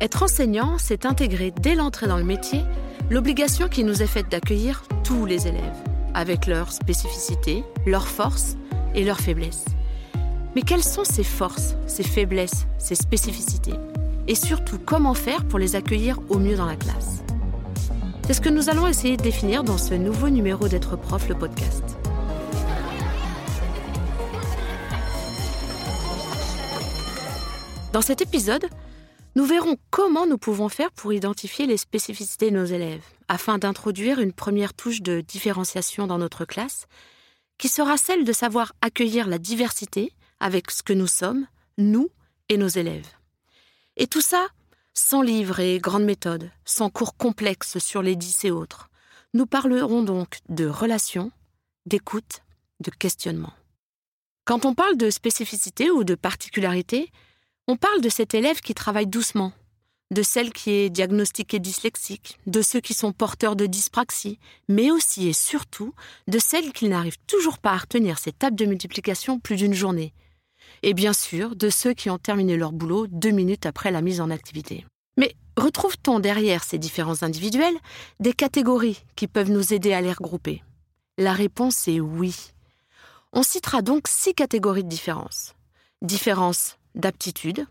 Être enseignant, c'est intégrer dès l'entrée dans le métier l'obligation qui nous est faite d'accueillir tous les élèves, avec leurs spécificités, leurs forces et leurs faiblesses. Mais quelles sont ces forces, ces faiblesses, ces spécificités? Et surtout, comment faire pour les accueillir au mieux dans la classe? C'est ce que nous allons essayer de définir dans ce nouveau numéro d'être prof, le podcast. Dans cet épisode, nous verrons comment nous pouvons faire pour identifier les spécificités de nos élèves, afin d'introduire une première touche de différenciation dans notre classe, qui sera celle de savoir accueillir la diversité avec ce que nous sommes, nous et nos élèves. Et tout ça sans livres et grandes méthodes, sans cours complexes sur les dix et autres. Nous parlerons donc de relations, d'écoute, de questionnement. Quand on parle de spécificité ou de particularité, on parle de cet élève qui travaille doucement, de celle qui est diagnostiquée dyslexique, de ceux qui sont porteurs de dyspraxie, mais aussi et surtout de celles qui n'arrivent toujours pas à retenir ces tables de multiplication plus d'une journée. Et bien sûr, de ceux qui ont terminé leur boulot deux minutes après la mise en activité. Mais retrouve-t-on derrière ces différences individuelles des catégories qui peuvent nous aider à les regrouper? La réponse est oui. On citera donc six catégories de différences. Différences d'aptitude,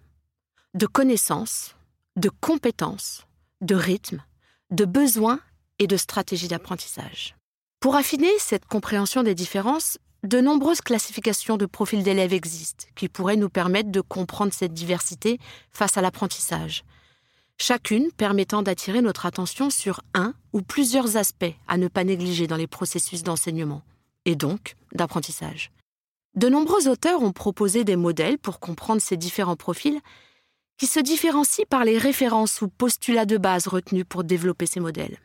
de connaissances, de compétences, de rythme, de besoins et de stratégies d'apprentissage. Pour affiner cette compréhension des différences, de nombreuses classifications de profils d'élèves existent qui pourraient nous permettre de comprendre cette diversité face à l'apprentissage, chacune permettant d'attirer notre attention sur un ou plusieurs aspects à ne pas négliger dans les processus d'enseignement, et donc d'apprentissage. De nombreux auteurs ont proposé des modèles pour comprendre ces différents profils qui se différencient par les références ou postulats de base retenus pour développer ces modèles.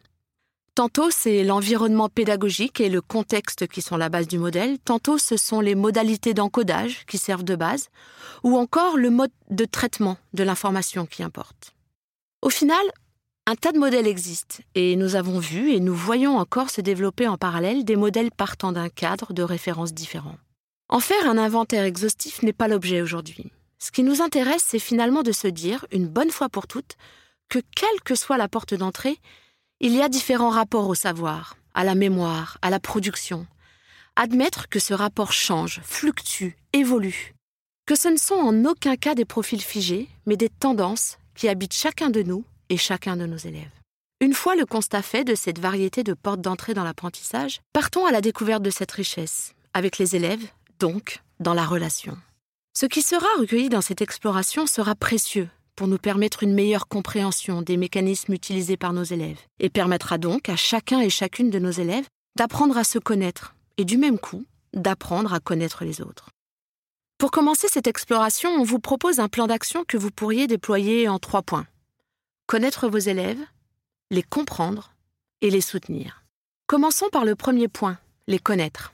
Tantôt c'est l'environnement pédagogique et le contexte qui sont la base du modèle, tantôt ce sont les modalités d'encodage qui servent de base, ou encore le mode de traitement de l'information qui importe. Au final, un tas de modèles existent, et nous avons vu et nous voyons encore se développer en parallèle des modèles partant d'un cadre de références différents. En faire un inventaire exhaustif n'est pas l'objet aujourd'hui. Ce qui nous intéresse, c'est finalement de se dire, une bonne fois pour toutes, que quelle que soit la porte d'entrée, il y a différents rapports au savoir, à la mémoire, à la production. Admettre que ce rapport change, fluctue, évolue. Que ce ne sont en aucun cas des profils figés, mais des tendances qui habitent chacun de nous et chacun de nos élèves. Une fois le constat fait de cette variété de portes d'entrée dans l'apprentissage, partons à la découverte de cette richesse, avec les élèves, donc dans la relation. Ce qui sera recueilli dans cette exploration sera précieux pour nous permettre une meilleure compréhension des mécanismes utilisés par nos élèves et permettra donc à chacun et chacune de nos élèves d'apprendre à se connaître et du même coup d'apprendre à connaître les autres. Pour commencer cette exploration, on vous propose un plan d'action que vous pourriez déployer en trois points. Connaître vos élèves, les comprendre et les soutenir. Commençons par le premier point, les connaître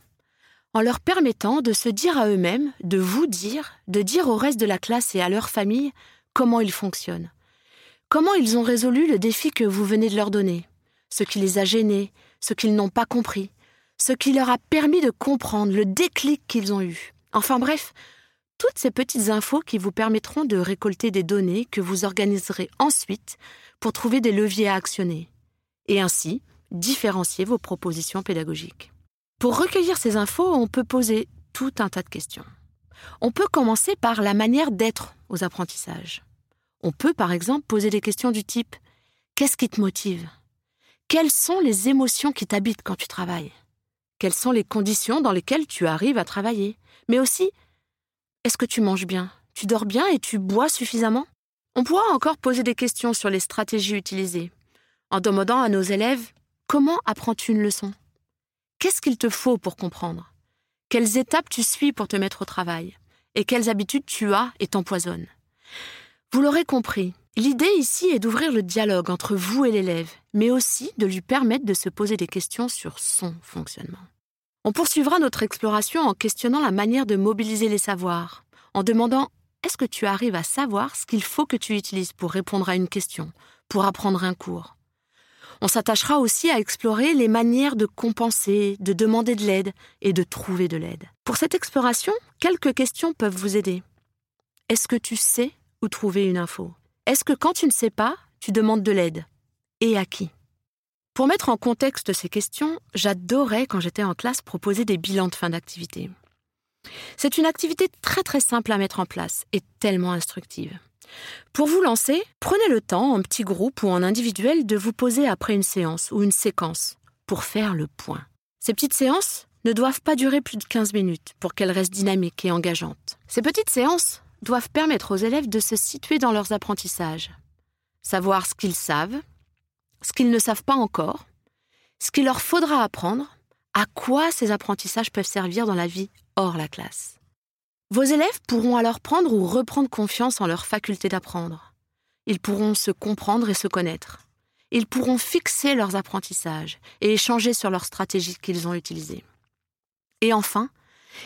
en leur permettant de se dire à eux-mêmes, de vous dire, de dire au reste de la classe et à leur famille comment ils fonctionnent. Comment ils ont résolu le défi que vous venez de leur donner, ce qui les a gênés, ce qu'ils n'ont pas compris, ce qui leur a permis de comprendre le déclic qu'ils ont eu. Enfin bref, toutes ces petites infos qui vous permettront de récolter des données que vous organiserez ensuite pour trouver des leviers à actionner et ainsi différencier vos propositions pédagogiques. Pour recueillir ces infos, on peut poser tout un tas de questions. On peut commencer par la manière d'être aux apprentissages. On peut par exemple poser des questions du type Qu'est-ce qui te motive? Quelles sont les émotions qui t'habitent quand tu travailles? Quelles sont les conditions dans lesquelles tu arrives à travailler? Mais aussi, est-ce que tu manges bien? Tu dors bien et tu bois suffisamment? On pourra encore poser des questions sur les stratégies utilisées, en demandant à nos élèves Comment apprends-tu une leçon? Qu'est-ce qu'il te faut pour comprendre? Quelles étapes tu suis pour te mettre au travail? Et quelles habitudes tu as et t'empoisonnes? Vous l'aurez compris, l'idée ici est d'ouvrir le dialogue entre vous et l'élève, mais aussi de lui permettre de se poser des questions sur son fonctionnement. On poursuivra notre exploration en questionnant la manière de mobiliser les savoirs, en demandant est-ce que tu arrives à savoir ce qu'il faut que tu utilises pour répondre à une question, pour apprendre un cours? On s'attachera aussi à explorer les manières de compenser, de demander de l'aide et de trouver de l'aide. Pour cette exploration, quelques questions peuvent vous aider. Est-ce que tu sais où trouver une info? Est-ce que quand tu ne sais pas, tu demandes de l'aide? Et à qui? Pour mettre en contexte ces questions, j'adorais quand j'étais en classe proposer des bilans de fin d'activité. C'est une activité très très simple à mettre en place et tellement instructive. Pour vous lancer, prenez le temps, en petit groupe ou en individuel, de vous poser après une séance ou une séquence pour faire le point. Ces petites séances ne doivent pas durer plus de 15 minutes pour qu'elles restent dynamiques et engageantes. Ces petites séances doivent permettre aux élèves de se situer dans leurs apprentissages, savoir ce qu'ils savent, ce qu'ils ne savent pas encore, ce qu'il leur faudra apprendre, à quoi ces apprentissages peuvent servir dans la vie hors la classe? Vos élèves pourront alors prendre ou reprendre confiance en leur faculté d'apprendre. Ils pourront se comprendre et se connaître. Ils pourront fixer leurs apprentissages et échanger sur leurs stratégies qu'ils ont utilisées. Et enfin,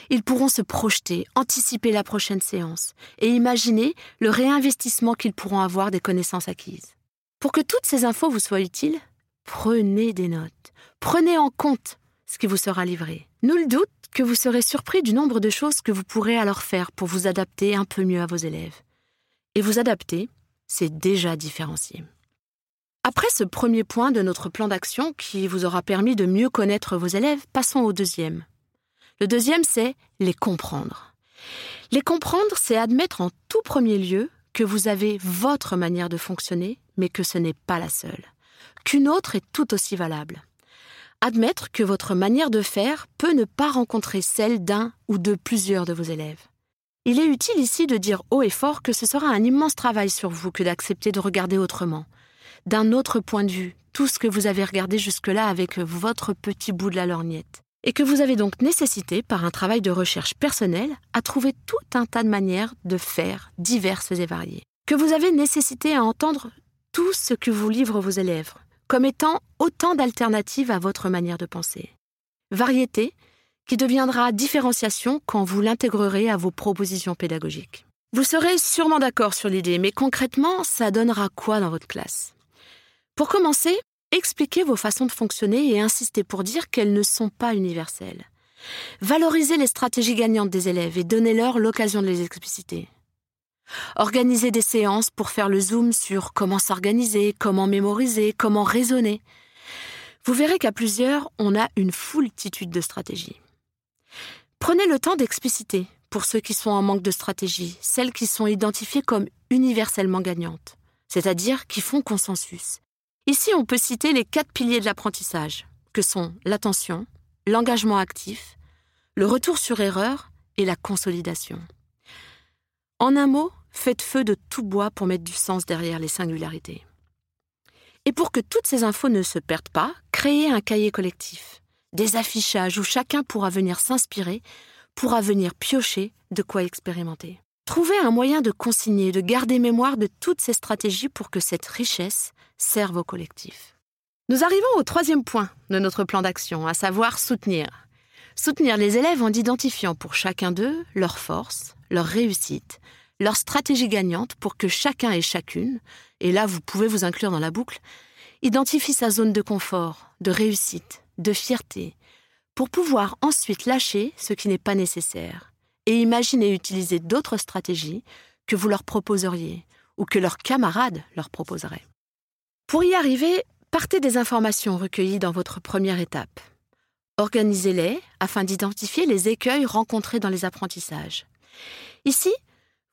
ils pourront se projeter, anticiper la prochaine séance et imaginer le réinvestissement qu'ils pourront avoir des connaissances acquises. Pour que toutes ces infos vous soient utiles, prenez des notes, prenez en compte ce qui vous sera livré. Nul doute que vous serez surpris du nombre de choses que vous pourrez alors faire pour vous adapter un peu mieux à vos élèves. Et vous adapter, c'est déjà différencier. Après ce premier point de notre plan d'action qui vous aura permis de mieux connaître vos élèves, passons au deuxième. Le deuxième, c'est les comprendre. Les comprendre, c'est admettre en tout premier lieu que vous avez votre manière de fonctionner, mais que ce n'est pas la seule, qu'une autre est tout aussi valable. Admettre que votre manière de faire peut ne pas rencontrer celle d'un ou de plusieurs de vos élèves. Il est utile ici de dire haut et fort que ce sera un immense travail sur vous que d'accepter de regarder autrement, d'un autre point de vue, tout ce que vous avez regardé jusque-là avec votre petit bout de la lorgnette et que vous avez donc nécessité, par un travail de recherche personnelle, à trouver tout un tas de manières de faire diverses et variées. Que vous avez nécessité à entendre tout ce que vous livrent vos élèves, comme étant autant d'alternatives à votre manière de penser. Variété qui deviendra différenciation quand vous l'intégrerez à vos propositions pédagogiques. Vous serez sûrement d'accord sur l'idée, mais concrètement, ça donnera quoi dans votre classe? Pour commencer, Expliquez vos façons de fonctionner et insistez pour dire qu'elles ne sont pas universelles. Valorisez les stratégies gagnantes des élèves et donnez-leur l'occasion de les expliciter. Organisez des séances pour faire le zoom sur comment s'organiser, comment mémoriser, comment raisonner. Vous verrez qu'à plusieurs, on a une foultitude de stratégies. Prenez le temps d'expliciter, pour ceux qui sont en manque de stratégie, celles qui sont identifiées comme universellement gagnantes, c'est-à-dire qui font consensus, Ici, on peut citer les quatre piliers de l'apprentissage, que sont l'attention, l'engagement actif, le retour sur erreur et la consolidation. En un mot, faites feu de tout bois pour mettre du sens derrière les singularités. Et pour que toutes ces infos ne se perdent pas, créez un cahier collectif, des affichages où chacun pourra venir s'inspirer, pourra venir piocher de quoi expérimenter. Trouvez un moyen de consigner, de garder mémoire de toutes ces stratégies pour que cette richesse serve au collectif. Nous arrivons au troisième point de notre plan d'action, à savoir soutenir. Soutenir les élèves en identifiant pour chacun d'eux leurs forces, leurs réussites, leurs stratégies gagnantes pour que chacun et chacune, et là vous pouvez vous inclure dans la boucle, identifie sa zone de confort, de réussite, de fierté, pour pouvoir ensuite lâcher ce qui n'est pas nécessaire et imaginer utiliser d'autres stratégies que vous leur proposeriez ou que leurs camarades leur proposeraient. Pour y arriver, partez des informations recueillies dans votre première étape. Organisez-les afin d'identifier les écueils rencontrés dans les apprentissages. Ici,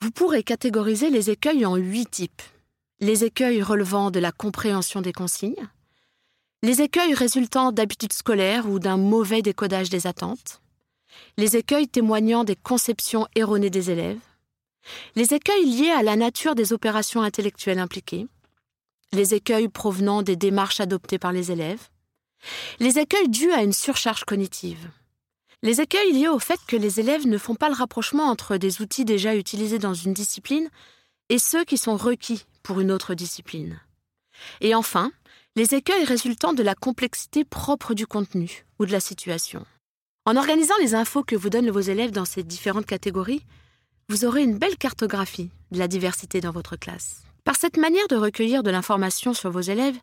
vous pourrez catégoriser les écueils en huit types. Les écueils relevant de la compréhension des consignes, les écueils résultant d'habitudes scolaires ou d'un mauvais décodage des attentes, les écueils témoignant des conceptions erronées des élèves, les écueils liés à la nature des opérations intellectuelles impliquées, les écueils provenant des démarches adoptées par les élèves, les écueils dus à une surcharge cognitive, les écueils liés au fait que les élèves ne font pas le rapprochement entre des outils déjà utilisés dans une discipline et ceux qui sont requis pour une autre discipline. Et enfin, les écueils résultant de la complexité propre du contenu ou de la situation. En organisant les infos que vous donnent vos élèves dans ces différentes catégories, vous aurez une belle cartographie de la diversité dans votre classe. Par cette manière de recueillir de l'information sur vos élèves,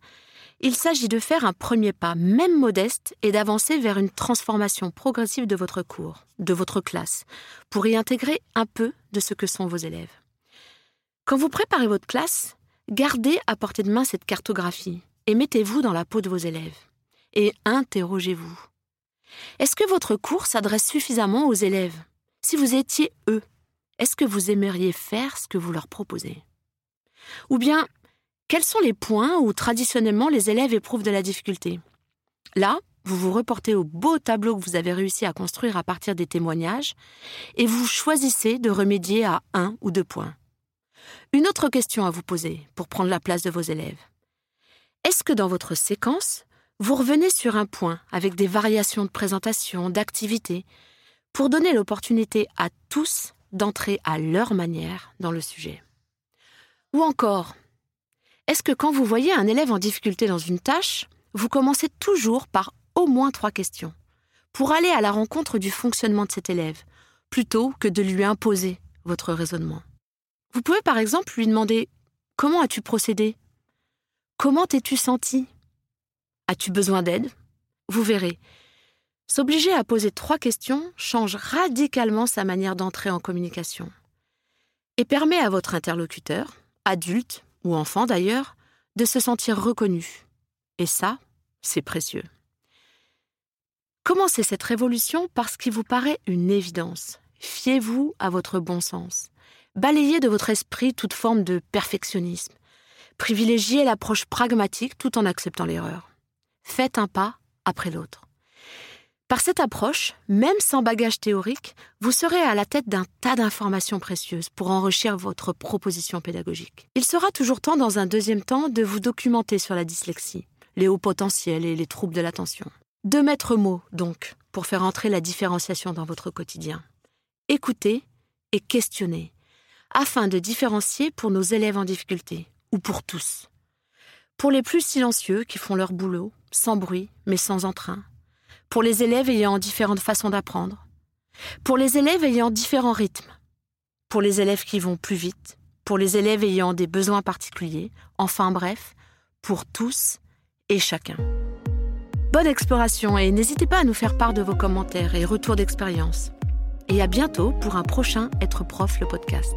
il s'agit de faire un premier pas, même modeste, et d'avancer vers une transformation progressive de votre cours, de votre classe, pour y intégrer un peu de ce que sont vos élèves. Quand vous préparez votre classe, Gardez à portée de main cette cartographie et mettez-vous dans la peau de vos élèves. Et interrogez-vous. Est-ce que votre cours s'adresse suffisamment aux élèves? Si vous étiez eux, est-ce que vous aimeriez faire ce que vous leur proposez? Ou bien, quels sont les points où traditionnellement les élèves éprouvent de la difficulté? Là, vous vous reportez au beau tableau que vous avez réussi à construire à partir des témoignages et vous choisissez de remédier à un ou deux points. Une autre question à vous poser pour prendre la place de vos élèves. Est-ce que dans votre séquence, vous revenez sur un point avec des variations de présentation, d'activité, pour donner l'opportunité à tous d'entrer à leur manière dans le sujet? Ou encore, est-ce que quand vous voyez un élève en difficulté dans une tâche, vous commencez toujours par au moins trois questions, pour aller à la rencontre du fonctionnement de cet élève, plutôt que de lui imposer votre raisonnement? Vous pouvez par exemple lui demander Comment as-tu procédé? Comment t'es-tu senti? As-tu besoin d'aide? Vous verrez. S'obliger à poser trois questions change radicalement sa manière d'entrer en communication et permet à votre interlocuteur, adulte ou enfant d'ailleurs, de se sentir reconnu. Et ça, c'est précieux. Commencez cette révolution parce qu'il vous paraît une évidence. Fiez-vous à votre bon sens. Balayez de votre esprit toute forme de perfectionnisme. Privilégiez l'approche pragmatique tout en acceptant l'erreur. Faites un pas après l'autre. Par cette approche, même sans bagage théorique, vous serez à la tête d'un tas d'informations précieuses pour enrichir votre proposition pédagogique. Il sera toujours temps dans un deuxième temps de vous documenter sur la dyslexie, les hauts potentiels et les troubles de l'attention. Deux maîtres mots, donc, pour faire entrer la différenciation dans votre quotidien. Écoutez et questionnez, afin de différencier pour nos élèves en difficulté, ou pour tous. Pour les plus silencieux qui font leur boulot, sans bruit, mais sans entrain. Pour les élèves ayant différentes façons d'apprendre. Pour les élèves ayant différents rythmes. Pour les élèves qui vont plus vite. Pour les élèves ayant des besoins particuliers. Enfin bref, pour tous et chacun. Bonne exploration et n'hésitez pas à nous faire part de vos commentaires et retours d'expérience. Et à bientôt pour un prochain Être prof le podcast.